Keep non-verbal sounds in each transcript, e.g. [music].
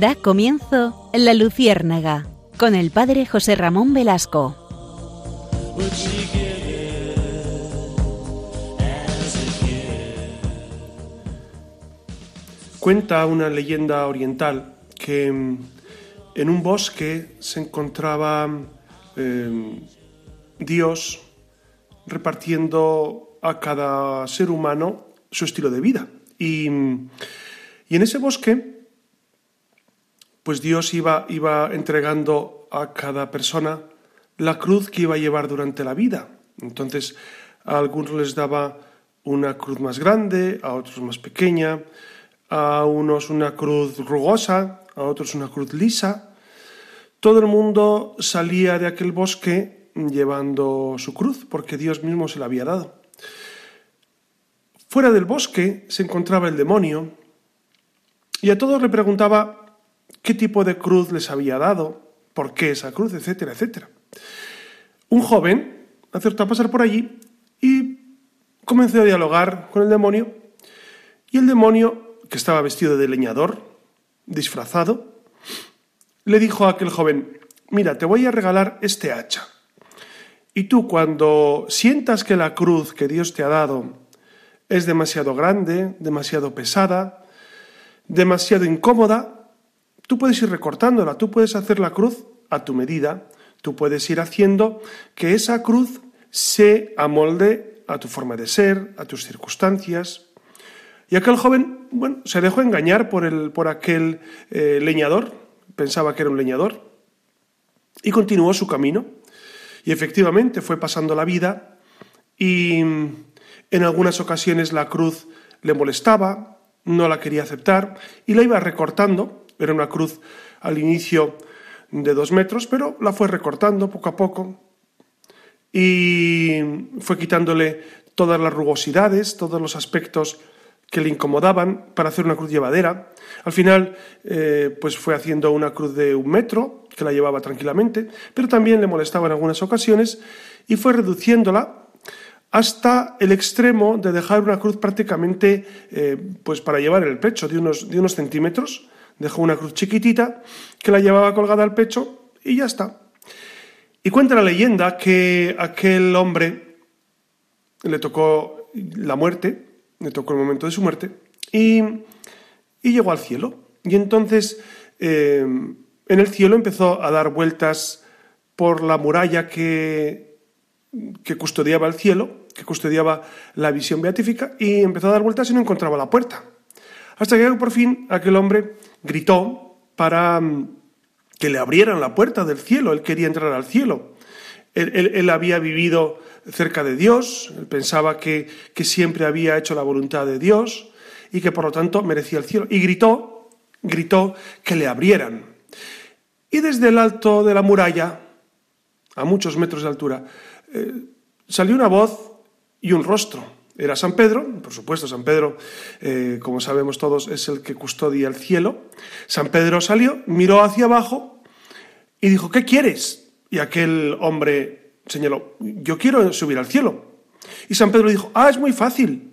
Da comienzo La Luciérnaga con el padre José Ramón Velasco. Cuenta una leyenda oriental que mm, en un bosque se encontraba eh, Dios repartiendo a cada ser humano su estilo de vida. Y, y en ese bosque, pues Dios iba, iba entregando a cada persona la cruz que iba a llevar durante la vida. Entonces, a algunos les daba una cruz más grande, a otros más pequeña, a unos una cruz rugosa, a otros una cruz lisa. Todo el mundo salía de aquel bosque llevando su cruz, porque Dios mismo se la había dado. Fuera del bosque se encontraba el demonio y a todos le preguntaba qué tipo de cruz les había dado, por qué esa cruz, etcétera, etcétera. Un joven acertó a pasar por allí y comenzó a dialogar con el demonio y el demonio, que estaba vestido de leñador, disfrazado, le dijo a aquel joven, mira, te voy a regalar este hacha. Y tú cuando sientas que la cruz que Dios te ha dado es demasiado grande, demasiado pesada, demasiado incómoda, tú puedes ir recortándola, tú puedes hacer la cruz a tu medida, tú puedes ir haciendo que esa cruz se amolde a tu forma de ser, a tus circunstancias. Y aquel joven, bueno, se dejó engañar por, el, por aquel eh, leñador, pensaba que era un leñador, y continuó su camino. Y efectivamente fue pasando la vida y en algunas ocasiones la cruz le molestaba, no la quería aceptar y la iba recortando. Era una cruz al inicio de dos metros, pero la fue recortando poco a poco y fue quitándole todas las rugosidades, todos los aspectos que le incomodaban para hacer una cruz llevadera. Al final, eh, pues fue haciendo una cruz de un metro, que la llevaba tranquilamente, pero también le molestaba en algunas ocasiones y fue reduciéndola hasta el extremo de dejar una cruz prácticamente eh, pues para llevar en el pecho de unos, de unos centímetros. Dejó una cruz chiquitita que la llevaba colgada al pecho y ya está. Y cuenta la leyenda que aquel hombre le tocó la muerte, le tocó el momento de su muerte, y, llegó al cielo. Y entonces eh, en el cielo empezó a dar vueltas por la muralla que, que custodiaba el cielo, que custodiaba la visión beatífica, y empezó a dar vueltas y no encontraba la puerta. Hasta que por fin aquel hombre gritó para mm, que le abrieran la puerta del cielo, él quería entrar al cielo. Él, había vivido cerca de Dios, él pensaba que, que siempre había hecho la voluntad de Dios y que por lo tanto merecía el cielo. Y gritó, gritó que le abrieran. Y desde el alto de la muralla, a muchos metros de altura, eh, salió una voz y un rostro. Era San Pedro, por supuesto, San Pedro, eh, como sabemos todos, es el que custodia el cielo. San Pedro salió, miró hacia abajo y dijo, ¿qué quieres? Y aquel hombre señaló, yo quiero subir al cielo. Y San Pedro dijo, ah, es muy fácil.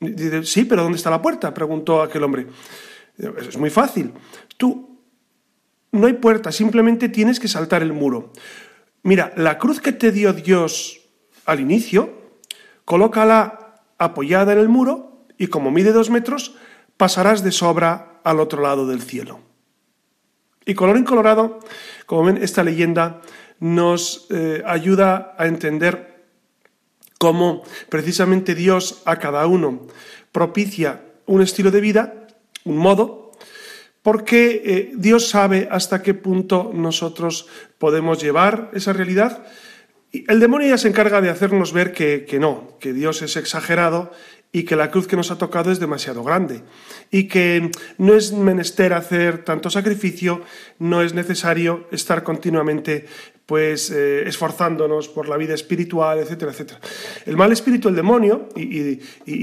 dice, sí, pero ¿dónde está la puerta? preguntó aquel hombre. Es muy fácil. Tú no hay puerta, simplemente tienes que saltar el muro. Mira, la cruz que te dio Dios al inicio, colócala apoyada en el muro y como mide dos metros, pasarás de sobra al otro lado del cielo. Y color colorado, como ven, esta leyenda nos eh, ayuda a entender cómo precisamente Dios a cada uno propicia un estilo de vida, un modo, porque eh, Dios sabe hasta qué punto nosotros podemos llevar esa realidad. Y el demonio ya se encarga de hacernos ver que, que no, que Dios es exagerado y que la cruz que nos ha tocado es demasiado grande y que no es menester hacer tanto sacrificio, no es necesario estar continuamente pues eh, esforzándonos por la vida espiritual, etcétera, etcétera. El mal espíritu, el demonio, y,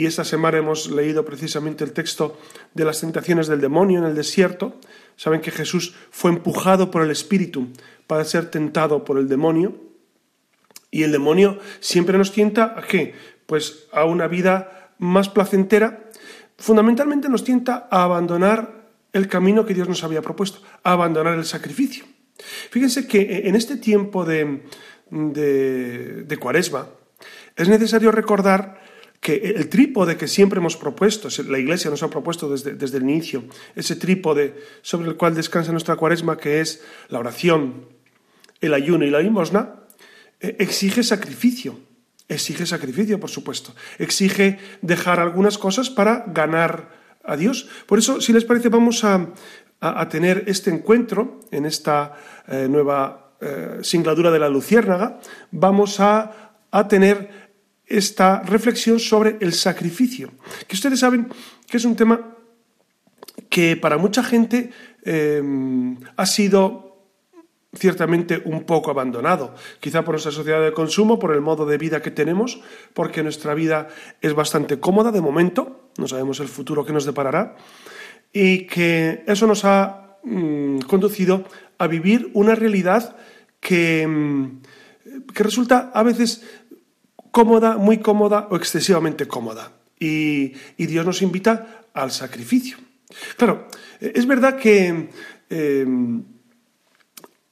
esta semana hemos leído precisamente el texto de las tentaciones del demonio en el desierto, saben que Jesús fue empujado por el espíritu para ser tentado por el demonio, y el demonio siempre nos tienta a qué? Pues a una vida más placentera, fundamentalmente nos tienta a abandonar el camino que Dios nos había propuesto, abandonar el sacrificio. Fíjense que en este tiempo de, de, cuaresma es necesario recordar que el trípode que siempre hemos propuesto, la Iglesia nos ha propuesto desde, desde, el inicio, ese trípode sobre el cual descansa nuestra cuaresma, que es la oración, el ayuno y la limosna, exige sacrificio. Exige sacrificio, por supuesto. Exige dejar algunas cosas para ganar a Dios. Por eso, si les parece, vamos a, tener este encuentro en esta eh, nueva eh, singladura de la Luciérnaga. Vamos a, tener esta reflexión sobre el sacrificio, que ustedes saben que es un tema que para mucha gente ha sido ciertamente un poco abandonado, quizá por nuestra sociedad de consumo, por el modo de vida que tenemos, porque nuestra vida es bastante cómoda de momento, no sabemos el futuro que nos deparará, y que eso nos ha mm, conducido a vivir una realidad que, mm, que resulta a veces cómoda, muy cómoda o excesivamente cómoda. Y, Dios nos invita al sacrificio. Claro, es verdad que eh,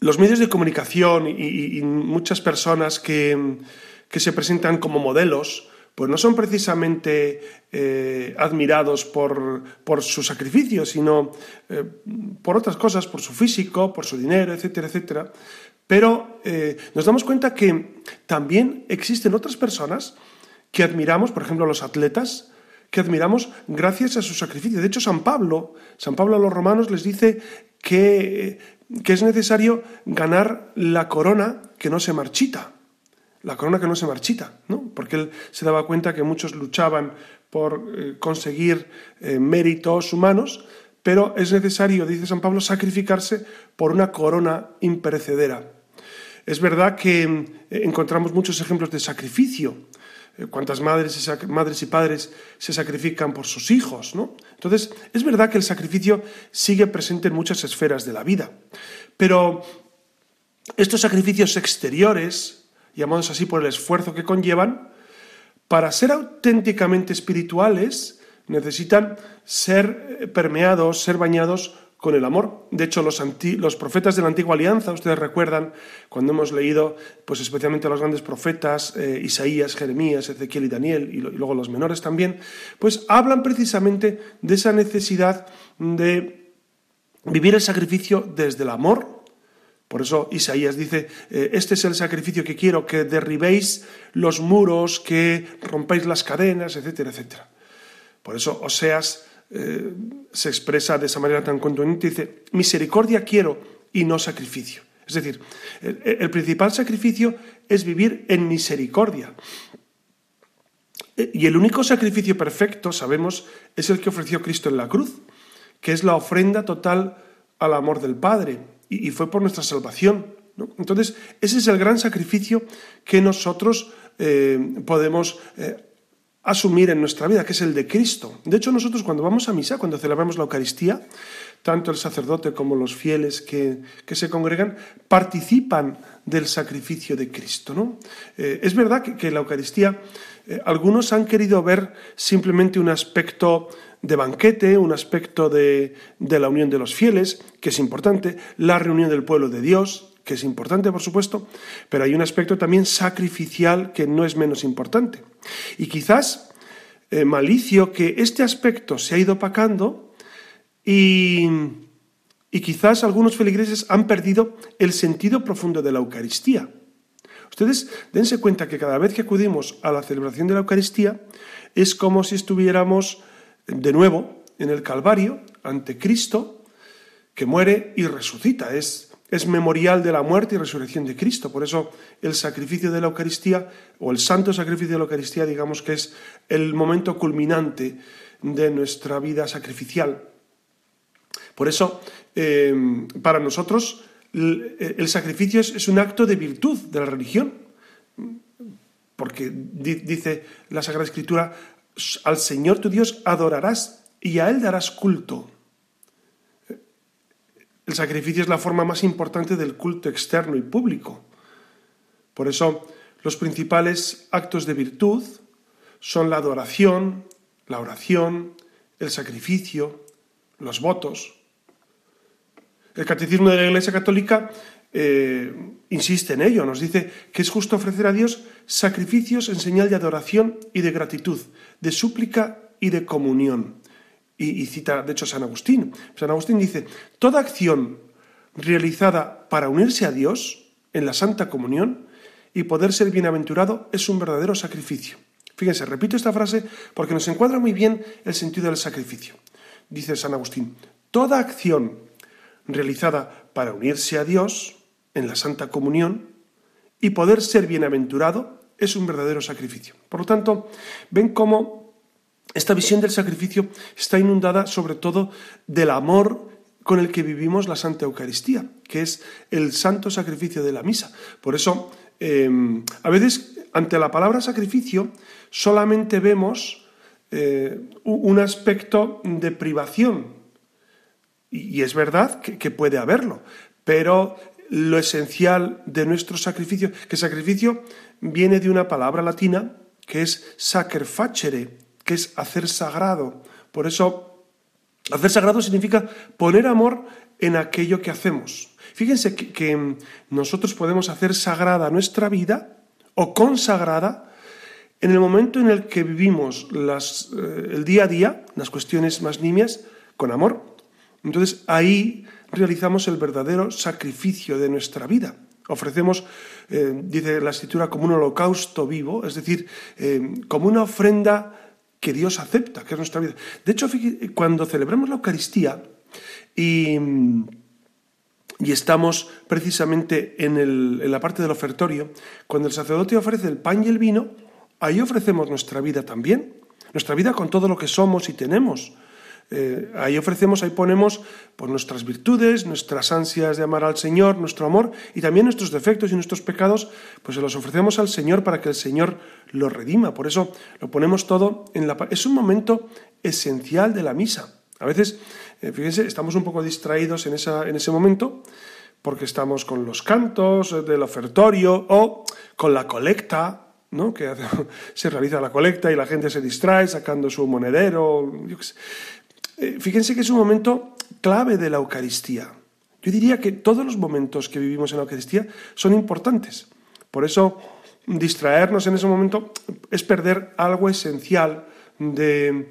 los medios de comunicación y, muchas personas que, se presentan como modelos, pues no son precisamente eh, admirados por, su sacrificio, sino eh, por otras cosas, por su físico, por su dinero, etcétera, etcétera. Pero eh, nos damos cuenta que también existen otras personas que admiramos, por ejemplo, los atletas, que admiramos gracias a su sacrificio. De hecho, San Pablo, San Pablo a los romanos les dice que que es necesario ganar la corona que no se marchita. La corona que no se marchita, ¿no? Porque él se daba cuenta que muchos luchaban por eh, conseguir eh, méritos humanos, pero es necesario, dice San Pablo, sacrificarse por una corona imperecedera. Es verdad que eh, encontramos muchos ejemplos de sacrificio. Cuántas madres, madres y padres se sacrifican por sus hijos, ¿no? Entonces, es verdad que el sacrificio sigue presente en muchas esferas de la vida, pero estos sacrificios exteriores, llamados así por el esfuerzo que conllevan, para ser auténticamente espirituales, necesitan ser eh, permeados, ser bañados con el amor. De hecho, los, profetas de la antigua alianza, ustedes recuerdan cuando hemos leído, pues especialmente los grandes profetas, eh, Isaías, Jeremías, Ezequiel y Daniel, y, luego los menores también, pues hablan precisamente de esa necesidad de vivir el sacrificio desde el amor. Por eso Isaías dice, eh, este es el sacrificio que quiero, que derribéis los muros, que rompáis las cadenas, etcétera, etcétera. Por eso Oseas eh, se expresa de esa manera tan contundente, dice, misericordia quiero y no sacrificio. Es decir, el, principal sacrificio es vivir en misericordia. Eh, y el único sacrificio perfecto, sabemos, es el que ofreció Cristo en la cruz, que es la ofrenda total al amor del Padre, y, fue por nuestra salvación. Entonces, ese es el gran sacrificio que nosotros eh, podemos asumir en nuestra vida, que es el de Cristo. De hecho, nosotros cuando vamos a misa, cuando celebramos la Eucaristía, tanto el sacerdote como los fieles que, se congregan participan del sacrificio de Cristo. ¿no? Eh, es verdad que, la Eucaristía, eh, algunos han querido ver simplemente un aspecto de banquete, un aspecto de, de la unión de los fieles, que es importante, la reunión del pueblo de Dios, que es importante, por supuesto, pero hay un aspecto también sacrificial que no es menos importante. Y quizás, eh, malicio, que este aspecto se ha ido opacando y, y quizás algunos feligreses han perdido el sentido profundo de la Eucaristía. Ustedes dense cuenta que cada vez que acudimos a la celebración de la Eucaristía es como si estuviéramos de nuevo en el Calvario ante Cristo que muere y resucita. Es es memorial de la muerte y resurrección de Cristo. Por eso el sacrificio de la Eucaristía, o el santo sacrificio de la Eucaristía, digamos que es el momento culminante de nuestra vida sacrificial. Por eso, eh, para nosotros, el, sacrificio es, un acto de virtud de la religión, porque dice la Sagrada Escritura, al Señor tu Dios adorarás y a Él darás culto. El sacrificio es la forma más importante del culto externo y público. Por eso, los principales actos de virtud son la adoración, la oración, el sacrificio, los votos. El Catecismo de la Iglesia Católica eh, insiste en ello, nos dice que es justo ofrecer a Dios sacrificios en señal de adoración y de gratitud, de súplica y de comunión. Y, cita, de hecho, San Agustín. San Agustín dice, toda acción realizada para unirse a Dios en la Santa Comunión y poder ser bienaventurado es un verdadero sacrificio. Fíjense, repito esta frase porque nos encuadra muy bien el sentido del sacrificio. Dice San Agustín, toda acción realizada para unirse a Dios en la Santa Comunión y poder ser bienaventurado es un verdadero sacrificio. Por lo tanto, ven cómo esta visión del sacrificio está inundada sobre todo del amor con el que vivimos la Santa Eucaristía, que es el santo sacrificio de la misa. Por eso, em, a veces, ante la palabra sacrificio, solamente vemos eh, un aspecto de privación. Y, es verdad que, puede haberlo, pero lo esencial de nuestro sacrificio, que sacrificio viene de una palabra latina que es sacerfacere, es hacer sagrado. Por eso, hacer sagrado significa poner amor en aquello que hacemos. Fíjense que, nosotros podemos hacer sagrada nuestra vida o consagrada en el momento en el que vivimos eh, el día a día, las cuestiones más nimias, con amor. Entonces ahí realizamos el verdadero sacrificio de nuestra vida. Ofrecemos, eh, dice la escritura, como un holocausto vivo, es decir, eh, como una ofrenda que Dios acepta, que es nuestra vida. De hecho, cuando celebramos la Eucaristía y, estamos precisamente en, en la parte del ofertorio, cuando el sacerdote ofrece el pan y el vino, ahí ofrecemos nuestra vida también, nuestra vida con todo lo que somos y tenemos. Eh, ahí ofrecemos, ahí ponemos pues, nuestras virtudes, nuestras ansias de amar al Señor, nuestro amor y también nuestros defectos y nuestros pecados, pues se los ofrecemos al Señor para que el Señor los redima. Por eso lo ponemos todo en la... Es un momento esencial de la misa. A veces, eh, fíjense, estamos un poco distraídos en, esa, en ese momento porque estamos con los cantos del ofertorio o con la colecta, ¿no? que [laughs] se realiza la colecta y la gente se distrae sacando su monedero. Yo qué sé. Eh, fíjense que es un momento clave de la Eucaristía. Yo diría que todos los momentos que vivimos en la Eucaristía son importantes. Por eso, distraernos en ese momento es perder algo esencial de,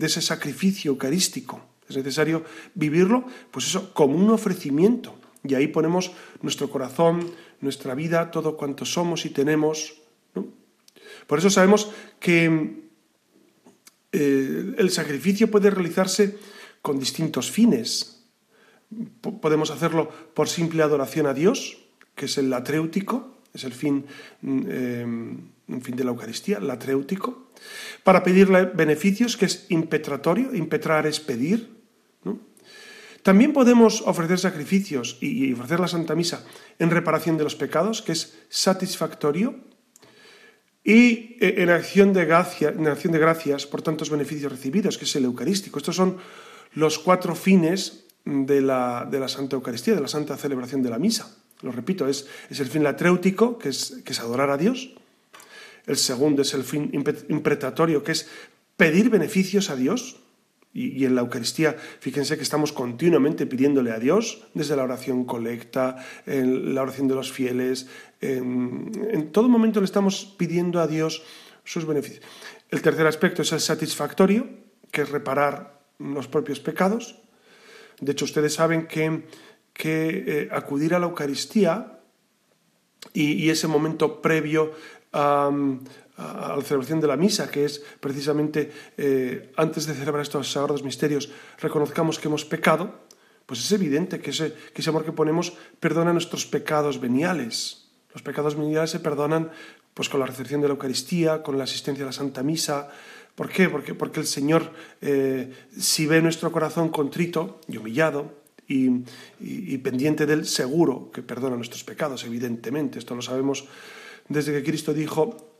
ese sacrificio eucarístico. Es necesario vivirlo, pues eso, como un ofrecimiento. Y ahí ponemos nuestro corazón, nuestra vida, todo cuanto somos y tenemos. Por eso sabemos que eh, el sacrificio puede realizarse con distintos fines. podemos hacerlo por simple adoración a Dios, que es el latréutico, es el fin, mm, fin de la Eucaristía, latréutico. Para pedirle beneficios, que es impetratorio, impetrar es pedir. También podemos ofrecer sacrificios y ofrecer la Santa Misa en reparación de los pecados, que es satisfactorio, y eh, en acción, de en acción de gracias por tantos beneficios recibidos, que es el Eucarístico. Estos son los cuatro fines de la, Santa Eucaristía, de la Santa Celebración de la Misa. Lo repito, es, el fin latréutico, que es, que es adorar a Dios. El segundo es el fin impretatorio, que es pedir beneficios a Dios. Y, en la Eucaristía, fíjense que estamos continuamente pidiéndole a Dios, desde la oración colecta, en la oración de los fieles, en, todo momento le estamos pidiendo a Dios sus beneficios. El tercer aspecto es el satisfactorio, que es reparar los propios pecados. De hecho, ustedes saben que, que eh, acudir a la Eucaristía y, ese momento previo a a la celebración de la misa, que es precisamente eh, antes de celebrar estos sagrados misterios, reconozcamos que hemos pecado, pues es evidente que ese, que ese amor que ponemos perdona nuestros pecados veniales. Los pecados veniales se perdonan pues, con la recepción de la Eucaristía, con la asistencia a la Santa Misa. ¿Por qué? Porque, porque el Señor, eh, si ve nuestro corazón contrito y humillado, y, y, pendiente del seguro que perdona nuestros pecados, evidentemente. Esto lo sabemos desde que Cristo dijo,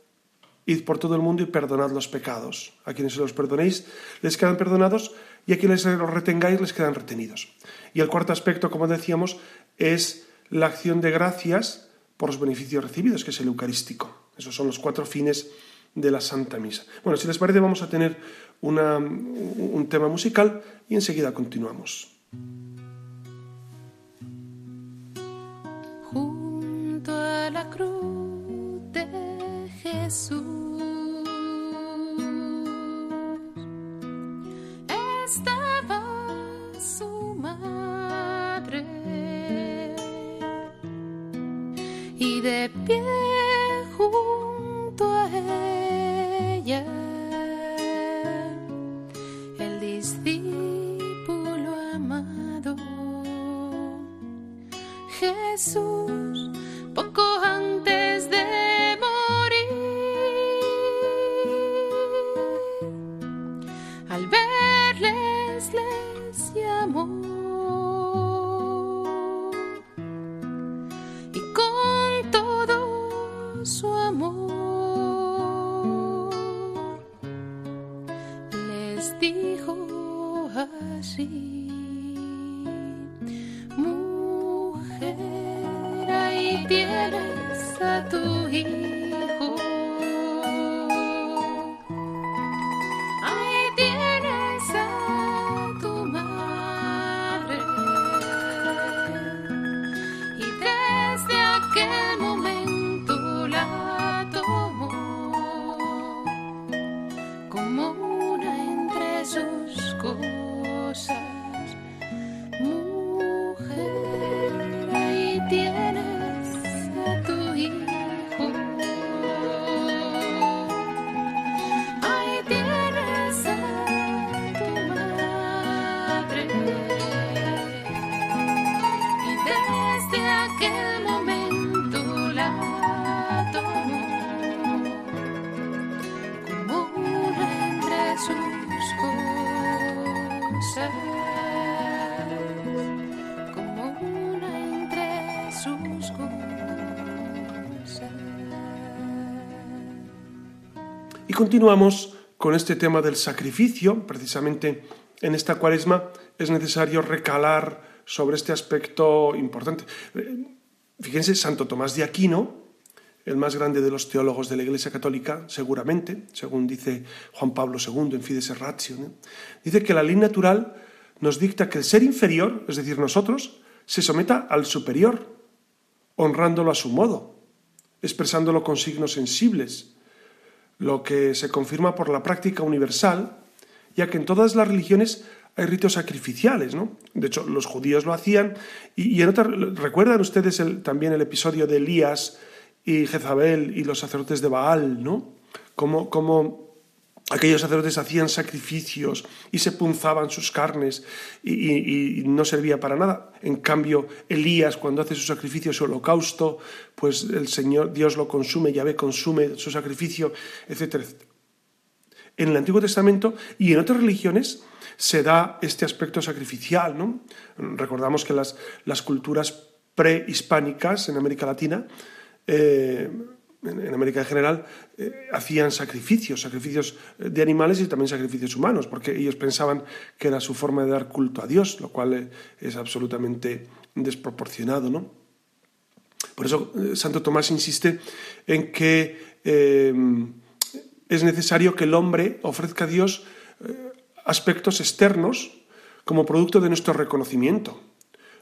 Id por todo el mundo y perdonad los pecados. A quienes se los perdonéis les quedan perdonados y a quienes se los retengáis les quedan retenidos. Y el cuarto aspecto, como decíamos, es la acción de gracias por los beneficios recibidos, que es el Eucarístico. Esos son los cuatro fines de la Santa Misa. Bueno, si les parece vamos a tener una, un tema musical y enseguida continuamos. Junto a la cruz de Jesús. Estaba su madre. Y de pie continuamos con este tema del sacrificio. Precisamente en esta cuaresma es necesario recalar sobre este aspecto importante. Eh, Fíjense, Santo Tomás de Aquino, el más grande de los teólogos de la Iglesia Católica, seguramente, según dice Juan Pablo II en Fides Ratio, dice que la ley natural nos dicta que el ser inferior, es decir, nosotros, se someta al superior, honrándolo a su modo, expresándolo con signos sensibles, lo que se confirma por la práctica universal, ya que en todas las religiones hay ritos sacrificiales, ¿no? De hecho, los judíos lo hacían y, en otra, recuerdan ustedes el- también el episodio de Elías y Jezabel y los sacerdotes de Baal, ¿no? Cómo, cómo aquellos sacerdotes hacían sacrificios y se punzaban sus carnes y, no servía para nada. En cambio, Elías, cuando hace su sacrificio, su holocausto, pues el Señor, Dios lo consume, Yahvé consume su sacrificio, etcétera, etcétera. En el Antiguo Testamento y en otras religiones se da este aspecto sacrificial. ¿no? Recordamos que las, las culturas prehispánicas en América Latina, eh, en, América en general, eh, hacían sacrificios, sacrificios de animales y también sacrificios humanos, porque ellos pensaban que era su forma de dar culto a Dios, lo cual eh, es absolutamente desproporcionado. ¿no? Por eso eh, Santo Tomás insiste en que eh, es necesario que el hombre ofrezca a Dios eh, aspectos externos como producto de nuestro reconocimiento,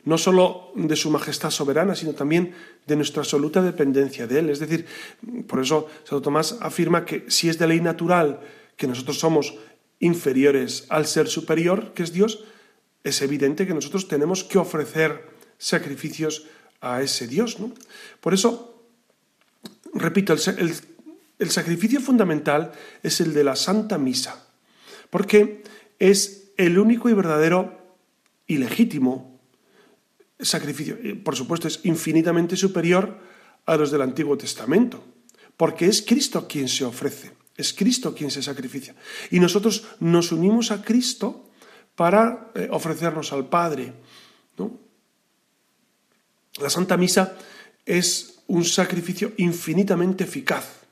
no solo de su majestad soberana, sino también de nuestra absoluta dependencia de Él. Es decir, por eso Santo Tomás afirma que si es de ley natural que nosotros somos inferiores al ser superior, que es Dios, es evidente que nosotros tenemos que ofrecer sacrificios a ese Dios. ¿no? Por eso, repito, el, el, el sacrificio fundamental es el de la Santa Misa, porque es el único y verdadero y legítimo sacrificio. Por supuesto, es infinitamente superior a los del Antiguo Testamento, porque es Cristo quien se ofrece, es Cristo quien se sacrifica. Y nosotros nos unimos a Cristo para eh, ofrecernos al Padre. La Santa Misa es un sacrificio infinitamente eficaz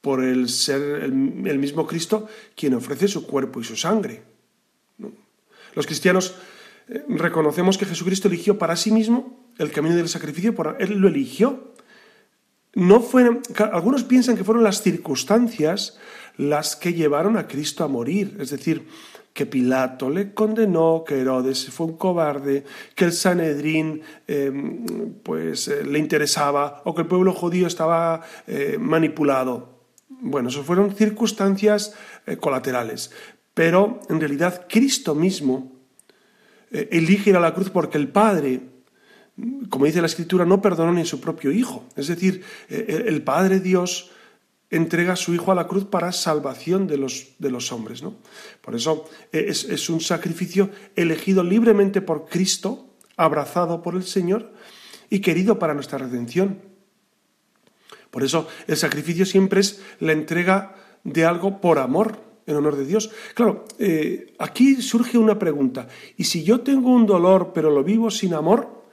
por el ser el, mismo Cristo quien ofrece su cuerpo y su sangre. Los cristianos eh, reconocemos que Jesucristo eligió para sí mismo el camino del sacrificio, por, Él lo eligió. no fueron, algunos piensan que fueron las circunstancias las que llevaron a Cristo a morir, es decir, que Pilato le condenó, que Herodes fue un cobarde, que el Sanedrín em, pues, eh, le interesaba o que el pueblo judío estaba eh, manipulado. Bueno, eso fueron circunstancias eh, colaterales, pero en realidad Cristo mismo elige ir a la cruz porque el Padre como dice la Escritura, no perdonó ni a su propio Hijo. Es decir, el Padre Dios entrega a su Hijo a la cruz para salvación de los, de los hombres. ¿no? Por eso eh, es un sacrificio elegido libremente por Cristo, abrazado por el Señor y querido para nuestra redención. Por eso el sacrificio siempre es la entrega de algo por amor, en honor de Dios. Claro, eh, aquí surge una pregunta. ¿Y si yo tengo un dolor pero lo vivo sin amor,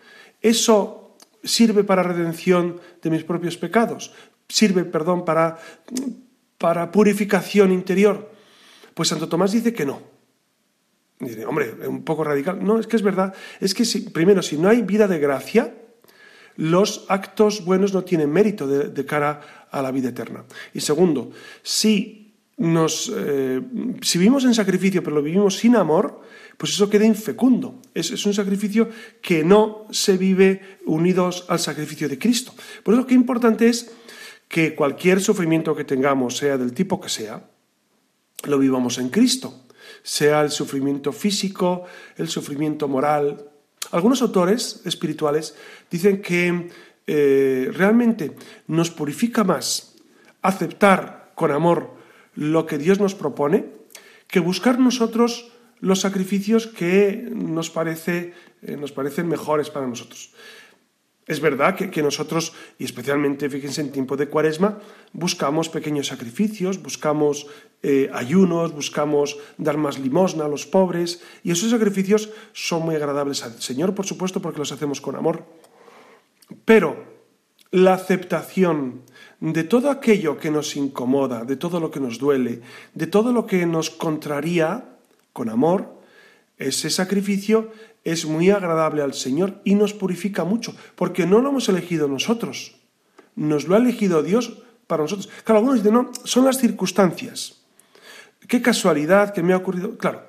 eso sirve para redención de mis propios pecados? sirve, perdón, para, para purificación interior? Pues Santo Tomás dice que no. Dice, hombre, un poco radical. No, es que es verdad. Es que, primero, si no hay vida de gracia, los actos buenos no tienen mérito de, cara a la vida eterna. Y segundo, si, nos, eh, si vivimos en sacrificio pero lo vivimos sin amor, pues eso queda infecundo. Es, es, un sacrificio que no se vive unidos al sacrificio de Cristo. Por eso, qué importante es que cualquier sufrimiento que tengamos, sea del tipo que sea, lo vivamos en Cristo, sea el sufrimiento físico, el sufrimiento moral. Algunos autores espirituales dicen que eh, realmente nos purifica más aceptar con amor lo que Dios nos propone que buscar nosotros los sacrificios que nos, parece, eh, nos parecen mejores para nosotros. Es verdad que, nosotros, y especialmente, fíjense, en tiempo de cuaresma, buscamos pequeños sacrificios, buscamos eh, ayunos, buscamos dar más limosna a los pobres, y esos sacrificios son muy agradables al Señor, por supuesto, porque los hacemos con amor. Pero la aceptación de todo aquello que nos incomoda, de todo lo que nos duele, de todo lo que nos contraría, con amor, ese sacrificio es muy agradable al Señor y nos purifica mucho, porque no lo hemos elegido nosotros, nos lo ha elegido Dios para nosotros. Claro, algunos dicen, no, son las circunstancias. Qué casualidad que me ha ocurrido. Claro,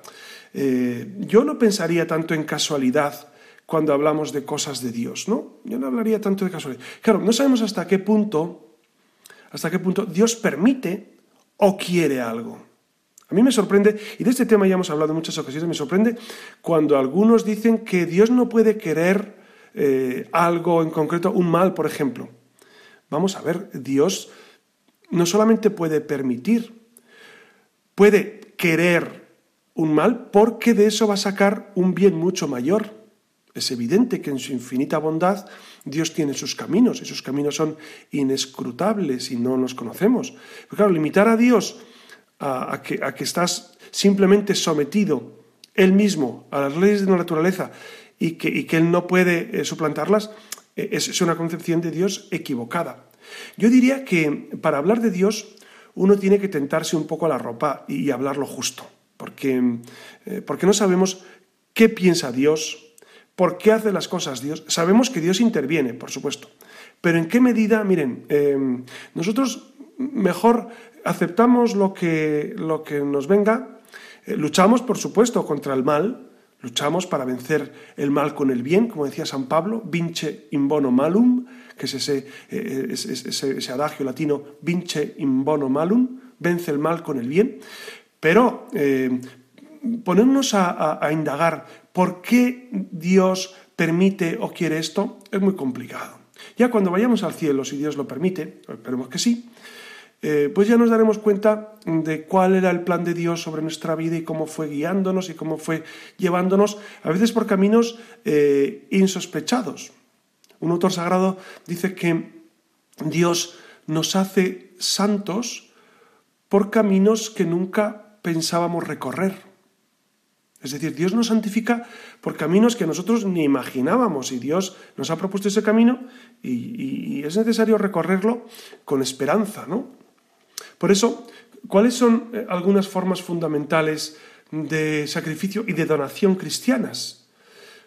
eh, yo no pensaría tanto en casualidad cuando hablamos de cosas de Dios, ¿no? Yo no hablaría tanto de casualidad. Claro, no sabemos hasta qué punto, hasta qué punto Dios permite o quiere algo. A mí me sorprende, y de este tema ya hemos hablado en muchas ocasiones, me sorprende cuando algunos dicen que Dios no puede querer eh, algo en concreto, un mal, por ejemplo. Vamos a ver, Dios no solamente puede permitir, puede querer un mal porque de eso va a sacar un bien mucho mayor. Es evidente que en su infinita bondad Dios tiene sus caminos y sus caminos son inescrutables y no los conocemos. Pero claro, limitar a Dios a, que, estás simplemente sometido él mismo a las leyes de la naturaleza y que, Él no puede eh, suplantarlas, eh, es, una concepción de Dios equivocada. Yo diría que para hablar de Dios uno tiene que tentarse un poco a la ropa y, hablar lo justo, porque, eh, porque no sabemos qué piensa Dios, por qué hace las cosas Dios. Sabemos que Dios interviene, por supuesto, pero en qué medida, miren, nosotros mejor aceptamos lo que, lo que nos venga, eh, luchamos, por supuesto, contra el mal, luchamos para vencer el mal con el bien, como decía San Pablo, vince in bono malum, que es ese, eh, ese, adagio latino, vince in bono malum, vence el mal con el bien, pero eh, ponernos a indagar por qué Dios permite o quiere esto es muy complicado. Ya cuando vayamos al cielo, si Dios lo permite, esperemos que sí, eh, pues ya nos daremos cuenta de cuál era el plan de Dios sobre nuestra vida y cómo fue guiándonos y cómo fue llevándonos, a veces por caminos eh, insospechados. Un autor sagrado dice que Dios nos hace santos por caminos que nunca pensábamos recorrer. Es decir, Dios nos santifica por caminos que nosotros ni imaginábamos y Dios nos ha propuesto ese camino y, es necesario recorrerlo con esperanza, ¿no? Por eso, ¿cuáles son eh, algunas formas fundamentales de sacrificio y de donación cristianas?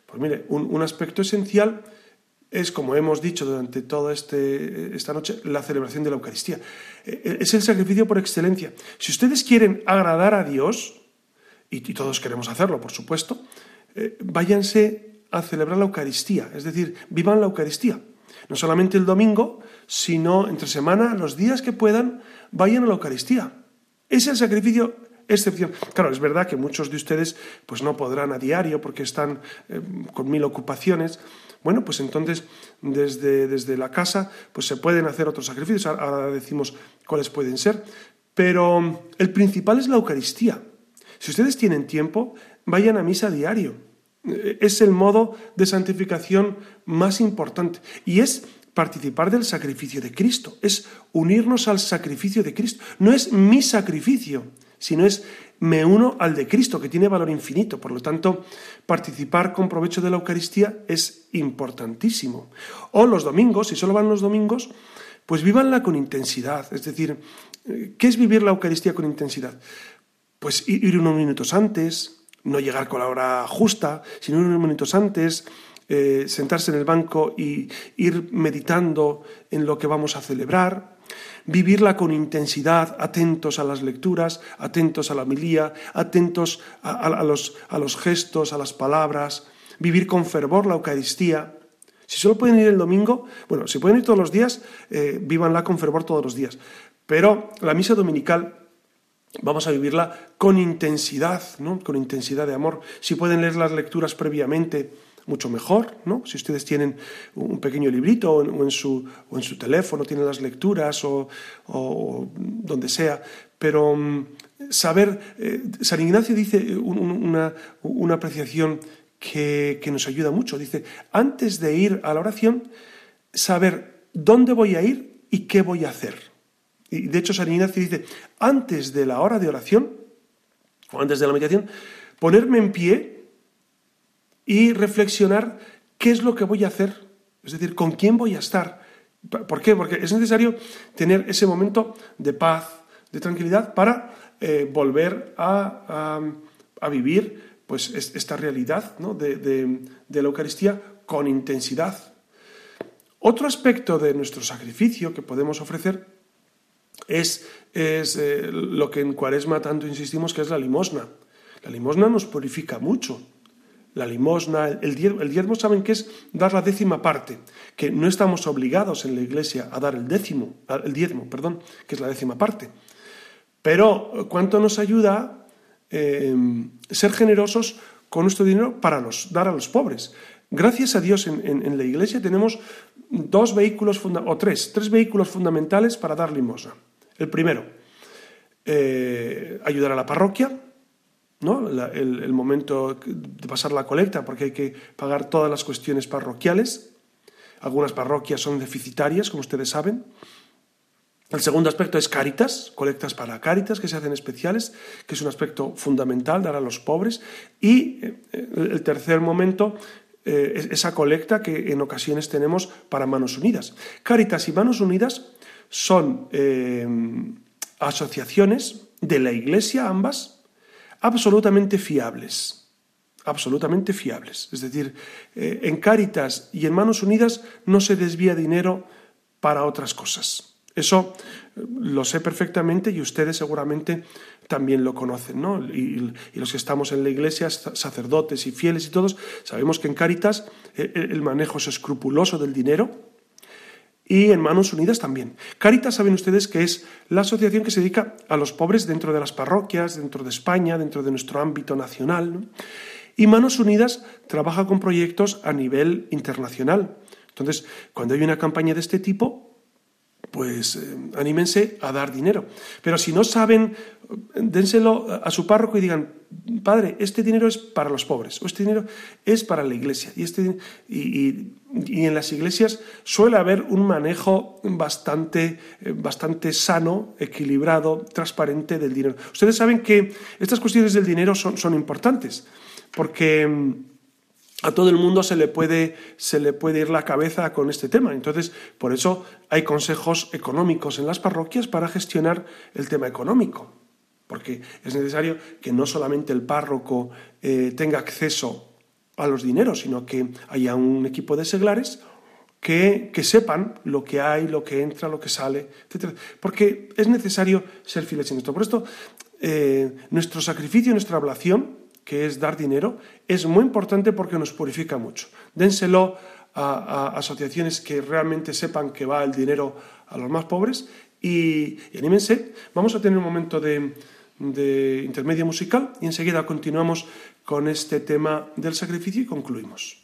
Pues mire, un, aspecto esencial es, como hemos dicho durante toda este, esta noche, la celebración de la Eucaristía. Eh, es el sacrificio por excelencia. Si ustedes quieren agradar a Dios, y, todos queremos hacerlo, por supuesto, eh, váyanse a celebrar la Eucaristía, es decir, vivan la Eucaristía. No solamente el domingo, sino entre semana, los días que puedan, vayan a la Eucaristía. Es el sacrificio excepción. Claro, es verdad que muchos de ustedes pues no podrán a diario porque están eh, con mil ocupaciones. Bueno, pues entonces desde, desde la casa pues se pueden hacer otros sacrificios. Ahora decimos cuáles pueden ser. Pero el principal es la Eucaristía. Si ustedes tienen tiempo, vayan a misa diario. Es el modo de santificación más importante. Y es participar del sacrificio de Cristo, es unirnos al sacrificio de Cristo. No es mi sacrificio, sino es me uno al de Cristo, que tiene valor infinito. Por lo tanto, participar con provecho de la Eucaristía es importantísimo. O los domingos, si solo van los domingos, pues vívanla con intensidad. Es decir, ¿qué es vivir la Eucaristía con intensidad? Pues ir unos minutos antes, no llegar con la hora justa, sino unos minutos antes, eh, sentarse en el banco y ir meditando en lo que vamos a celebrar, vivirla con intensidad, atentos a las lecturas, atentos a la homilía, atentos a, los, a los gestos, a las palabras, vivir con fervor la Eucaristía. Si solo pueden ir el domingo, bueno, si pueden ir todos los días, eh, vívanla con fervor todos los días. Pero la misa dominical vamos a vivirla con intensidad, ¿no? con intensidad de amor. Si pueden leer las lecturas previamente, mucho mejor, ¿no? Si ustedes tienen un pequeño librito o en, su, o en su, teléfono, tienen las lecturas o, donde sea, pero mm, saber, eh, San Ignacio dice una, una apreciación que, que nos ayuda mucho, dice, antes de ir a la oración, saber dónde voy a ir y qué voy a hacer. Y de hecho San Ignacio dice, antes de la hora de oración, o antes de la meditación, ponerme en pie y reflexionar qué es lo que voy a hacer, es decir, con quién voy a estar. ¿Por qué? Porque es necesario tener ese momento de paz, de tranquilidad, para eh, volver a, vivir pues, esta realidad de, la Eucaristía con intensidad. Otro aspecto de nuestro sacrificio que podemos ofrecer es, eh, lo que en Cuaresma tanto insistimos, que es la limosna. La limosna nos purifica mucho la limosna, el diezmo, el diezmo saben que es dar la décima parte, que no estamos obligados en la iglesia a dar el décimo, el diezmo, perdón, que es la décima parte. Pero cuánto nos ayuda eh, ser generosos con nuestro dinero para dar a los pobres. Gracias a Dios en, la iglesia tenemos dos vehículos, o tres, tres vehículos fundamentales para dar limosna. El primero, eh, ayudar a la parroquia, ¿no? el, momento de pasar la colecta, porque hay que pagar todas las cuestiones parroquiales. Algunas parroquias son deficitarias, como ustedes saben. El segundo aspecto es Cáritas, colectas para Cáritas que se hacen especiales, que es un aspecto fundamental, dar a los pobres. Y eh, el tercer momento eh, es esa colecta que en ocasiones tenemos para Manos Unidas. Cáritas y Manos Unidas son eh, asociaciones de la Iglesia, ambas, absolutamente fiables, absolutamente fiables. Es decir, eh, en Cáritas y en Manos Unidas no se desvía dinero para otras cosas. Eso eh, lo sé perfectamente y ustedes seguramente también lo conocen, ¿no? Y, los que estamos en la iglesia, sacerdotes y fieles y todos, sabemos que en Cáritas eh, el manejo es escrupuloso del dinero, y en Manos Unidas también. Caritas saben ustedes que es la asociación que se dedica a los pobres dentro de las parroquias, dentro de España, dentro de nuestro ámbito nacional. Y Manos Unidas trabaja con proyectos a nivel internacional. Entonces, cuando hay una campaña de este tipo, pues eh, anímense a dar dinero. Pero si no saben, dénselo a su párroco y digan, padre, este dinero es para los pobres, o este dinero es para la iglesia. Y, este, y, en las iglesias suele haber un manejo bastante, eh, bastante sano, equilibrado, transparente del dinero. Ustedes saben que estas cuestiones del dinero son, son importantes, porque mm, a todo el mundo se le, puede, se le puede ir la cabeza con este tema. Entonces, por eso hay consejos económicos en las parroquias para gestionar el tema económico. Porque es necesario que no solamente el párroco eh, tenga acceso a los dineros, sino que haya un equipo de seglares que, que, sepan lo que hay, lo que entra, lo que sale, etc. Porque es necesario ser fieles en esto. Por esto, eh, nuestro sacrificio, nuestra ablación, que es dar dinero, es muy importante porque nos purifica mucho. Dénselo a, asociaciones que realmente sepan que va el dinero a los más pobres y, anímense. Vamos a tener un momento de, de intermedio musical y enseguida continuamos con este tema del sacrificio y concluimos.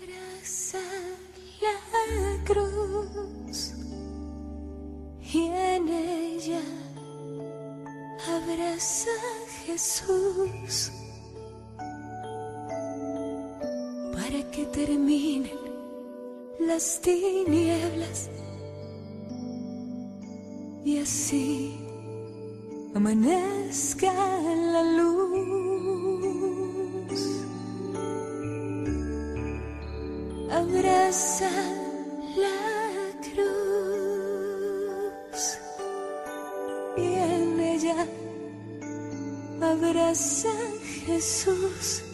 Abraza la cruz y en ella abraza Jesús para que terminen las tinieblas y así amanezca la luz. Abraza la cruz y en ella abraza Jesús.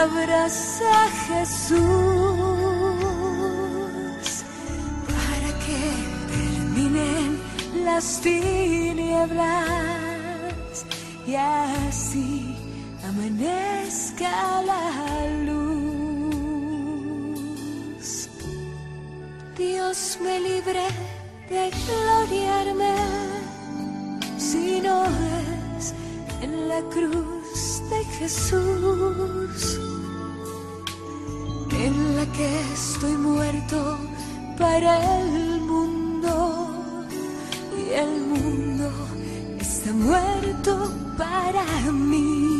Abraza Jesús para que terminen las tinieblas y así amanezca la luz. Dios me libre de gloriarme si no es en la cruz de Jesús, que estoy muerto para el mundo y el mundo está muerto para mí.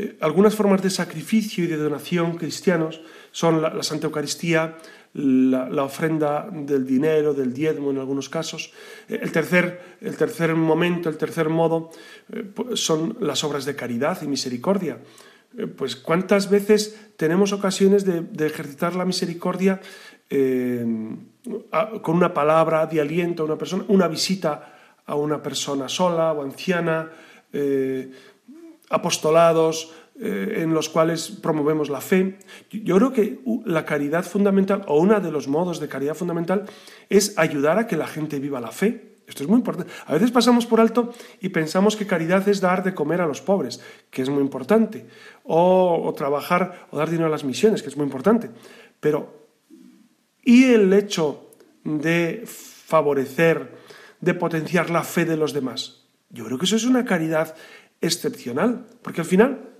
eh, algunas formas de sacrificio y de donación cristianos son la, la Santa Eucaristía, la, ofrenda del dinero, del diezmo en algunos casos. Eh, el tercer, el tercer momento, el tercer modo eh, son las obras de caridad y misericordia. Eh, pues cuántas veces tenemos ocasiones de, ejercitar la misericordia a, con una palabra de aliento a una persona, una visita a una persona sola o anciana, eh, apostolados eh, en los cuales promovemos la fe. Yo creo que la caridad fundamental, o uno de los modos de caridad fundamental, es ayudar a que la gente viva la fe. Esto es muy importante. A veces pasamos por alto y pensamos que caridad es dar de comer a los pobres, que es muy importante, o, o trabajar o dar dinero a las misiones, que es muy importante. Pero, ¿y el hecho de favorecer, de potenciar la fe de los demás? Yo creo que eso es una caridad excepcional, porque al final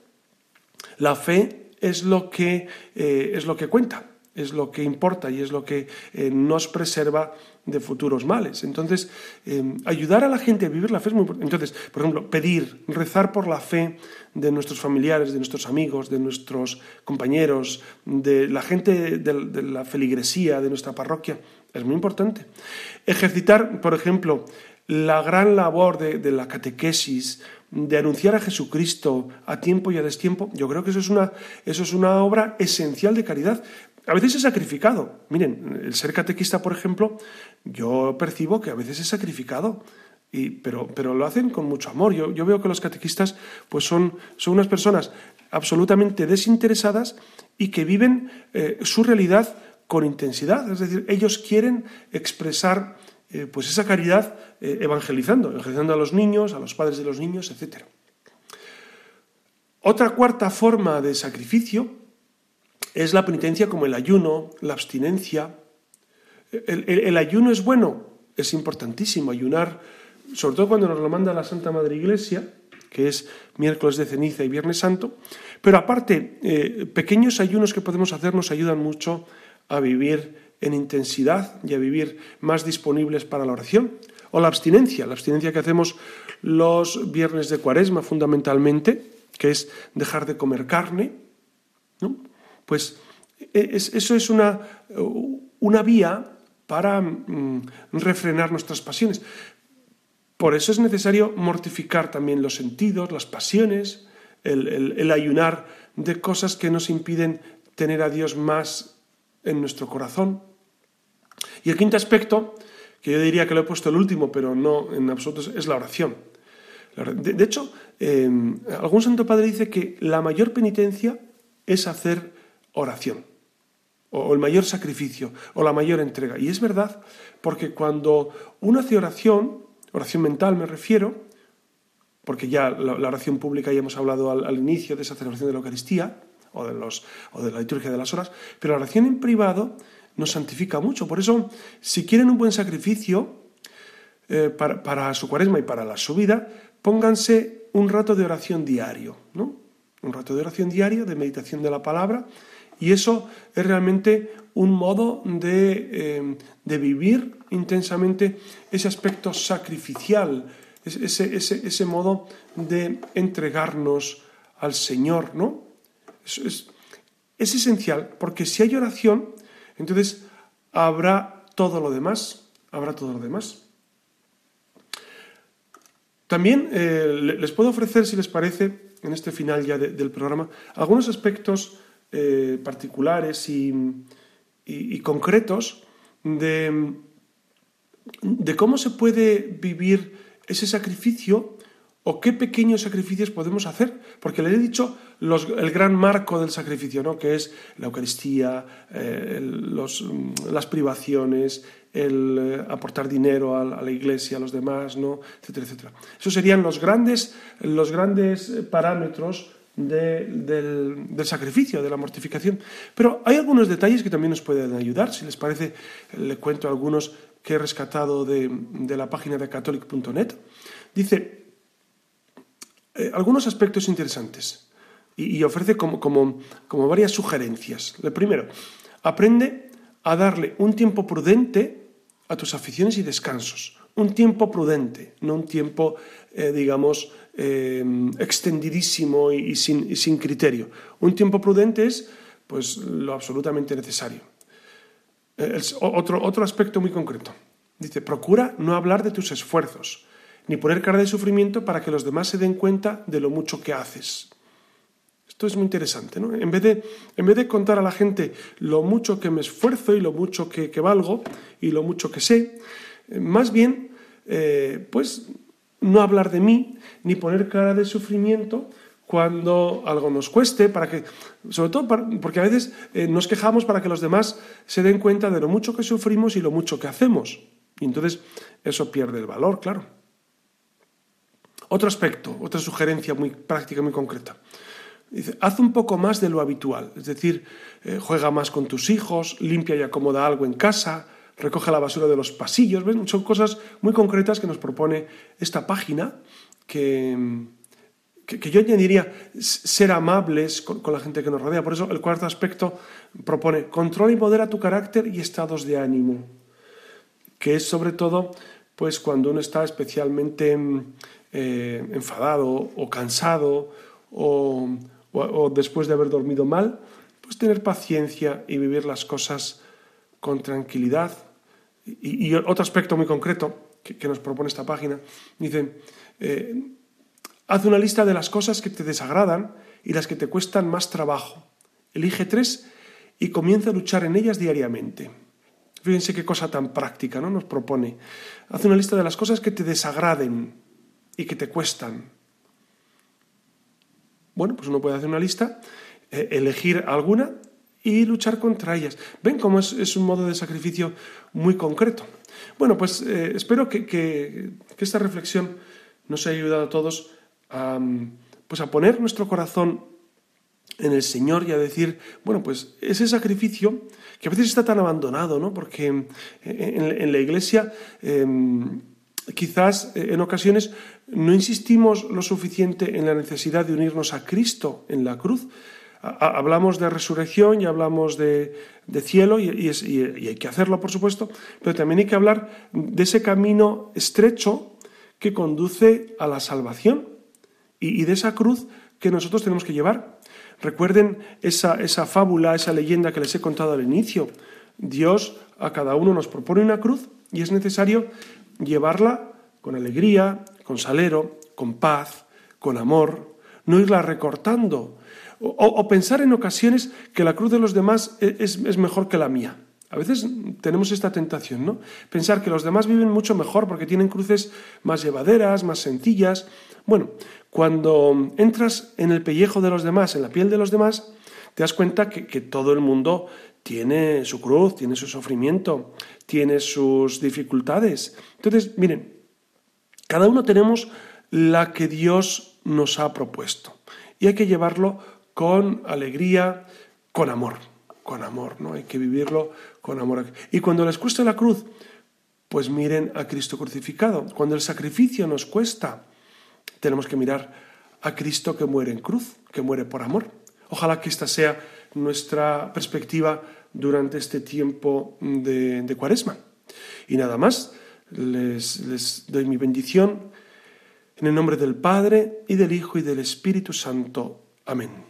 la fe es lo que, eh, es lo que cuenta, es lo que importa y es lo que eh, nos preserva de futuros males. Entonces, eh, ayudar a la gente a vivir la fe es muy importante. Entonces, por ejemplo, pedir, rezar por la fe de nuestros familiares, de nuestros amigos, de nuestros compañeros, de la gente de, la feligresía, de nuestra parroquia, es muy importante. Ejercitar, por ejemplo, la gran labor de, la catequesis, de anunciar a Jesucristo a tiempo y a destiempo, yo creo que eso es, una, eso es una obra esencial de caridad. A veces es sacrificado. Miren, el ser catequista, por ejemplo, yo percibo que a veces es sacrificado. Y, pero, pero lo hacen con mucho amor. Yo, yo veo que los catequistas pues son, son unas personas absolutamente desinteresadas y que viven eh, su realidad con intensidad. Es decir, ellos quieren expresar eh, pues esa caridad eh, evangelizando, evangelizando a los niños, a los padres de los niños, etc. Otra cuarta forma de sacrificio es la penitencia como el ayuno, la abstinencia. El, ayuno es bueno, es importantísimo ayunar, sobre todo cuando nos lo manda la Santa Madre Iglesia, que es miércoles de ceniza y viernes santo, pero aparte, eh, pequeños ayunos que podemos hacer nos ayudan mucho a vivir en intensidad y a vivir más disponibles para la oración. O la abstinencia, la abstinencia que hacemos los viernes de cuaresma fundamentalmente, que es dejar de comer carne, ¿no? pues es, eso es una, una vía para mm, refrenar nuestras pasiones. Por eso es necesario mortificar también los sentidos, las pasiones, el ayunar de cosas que nos impiden tener a Dios más en nuestro corazón. Y el quinto aspecto, que yo diría que lo he puesto el último, pero no en absoluto, es la oración. De, hecho, eh, algún santo padre dice que la mayor penitencia es hacer oración, o el mayor sacrificio, o la mayor entrega. Y es verdad, porque cuando uno hace oración, oración mental me refiero, porque ya la, oración pública ya hemos hablado al, al, inicio de esa celebración de la Eucaristía, o de, los, o de la liturgia de las horas, pero la oración en privado nos santifica mucho. Por eso, si quieren un buen sacrificio eh, para, para, su cuaresma y para la subida, pónganse un rato de oración diario, ¿no? Un rato de oración diario, de meditación de la palabra, y eso es realmente un modo de, eh, de vivir intensamente ese aspecto sacrificial, ese, ese, ese, modo de entregarnos al Señor, ¿no? Es, es esencial, porque si hay oración, entonces habrá todo lo demás, habrá todo lo demás. También eh, les puedo ofrecer, si les parece, en este final ya de, del programa, algunos aspectos eh, particulares y, y, y concretos de, de, cómo se puede vivir ese sacrificio o qué pequeños sacrificios podemos hacer. Porque les he dicho el gran marco del sacrificio, ¿no? que es la Eucaristía, eh, los, las privaciones, el eh, aportar dinero a, la iglesia, a los demás, ¿no? etcétera, etcétera. Esos serían los grandes, los grandes parámetros de- del, del sacrificio, de la mortificación. Pero hay algunos detalles que también nos pueden ayudar. Si les parece, le cuento algunos que he rescatado de, de la página de catholic.net. Dice, eh, algunos aspectos interesantes y, ofrece como, como, varias sugerencias. Lo primero, aprende a darle un tiempo prudente a tus aficiones y descansos. Un tiempo prudente, no un tiempo, eh, digamos, eh, extendidísimo y, sin, sin criterio. Un tiempo prudente es pues, lo absolutamente necesario. Otro, otro aspecto muy concreto. Dice, procura no hablar de tus esfuerzos, ni poner cara de sufrimiento para que los demás se den cuenta de lo mucho que haces. Esto es muy interesante, ¿no? En vez de, en vez de contar a la gente lo mucho que me esfuerzo y lo mucho que, valgo y lo mucho que sé, eh, más bien, eh, pues, no hablar de mí ni poner cara de sufrimiento cuando algo nos cueste, para que, sobre todo porque a veces eh, nos quejamos para que los demás se den cuenta de lo mucho que sufrimos y lo mucho que hacemos. Y entonces eso pierde el valor, claro. Otro aspecto, otra sugerencia muy práctica, muy concreta. Dice, haz un poco más de lo habitual, es decir, eh, juega más con tus hijos, limpia y acomoda algo en casa, recoge la basura de los pasillos, ¿ven? Son cosas muy concretas que nos propone esta página que, que, yo añadiría ser amables con, la gente que nos rodea. Por eso el cuarto aspecto propone controla y modera tu carácter y estados de ánimo que es sobre todo pues cuando uno está especialmente mm, eh, enfadado o cansado o, después de haber dormido mal, pues tener paciencia y vivir las cosas con tranquilidad. Y, otro aspecto muy concreto que, que nos propone esta página, dice, eh, haz una lista de las cosas que te desagradan y las que te cuestan más trabajo. Elige tres y comienza a luchar en ellas diariamente. Fíjense qué cosa tan práctica ¿no? nos propone. Haz una lista de las cosas que te desagraden y que te cuestan. Bueno, pues uno puede hacer una lista, eh, elegir alguna y luchar contra ellas. ¿Ven cómo es, es un modo de sacrificio muy concreto? Bueno, pues eh, espero que, que- esta reflexión nos haya ayudado a todos a, mm, pues a poner nuestro corazón en el Señor y a decir, bueno, pues ese sacrificio que a veces está tan abandonado, ¿no? Porque en, en la iglesia eh, quizás eh, en ocasiones no insistimos lo suficiente en la necesidad de unirnos a Cristo en la cruz. Hablamos de resurrección y hablamos de, de cielo y, y hay que hacerlo, por supuesto, pero también hay que hablar de ese camino estrecho que conduce a la salvación y, y de esa cruz que nosotros tenemos que llevar. Recuerden esa, esa fábula, esa leyenda que les he contado al inicio. Dios a cada uno nos propone una cruz y es necesario llevarla con alegría, con salero, con paz, con amor, no irla recortando o, pensar en ocasiones que la cruz de los demás e- es, es mejor que la mía. A veces tenemos esta tentación, ¿no? Pensar que los demás viven mucho mejor porque tienen cruces más llevaderas, más sencillas. Bueno, cuando entras en el pellejo de los demás, en la piel de los demás, te das cuenta que, que todo el mundo tiene su cruz, tiene su sufrimiento, tiene sus dificultades. Entonces, miren, cada uno tenemos la que Dios nos ha propuesto y hay que llevarlo con alegría, con amor, con amor, ¿no? Hay que vivirlo con amor. Y cuando les cuesta la cruz, pues miren a Cristo crucificado. Cuando el sacrificio nos cuesta, tenemos que mirar a Cristo que muere en cruz, que muere por amor. Ojalá que esta sea nuestra perspectiva durante este tiempo de, cuaresma. Y nada más, les doy mi bendición en el nombre del Padre y del Hijo y del Espíritu Santo. Amén.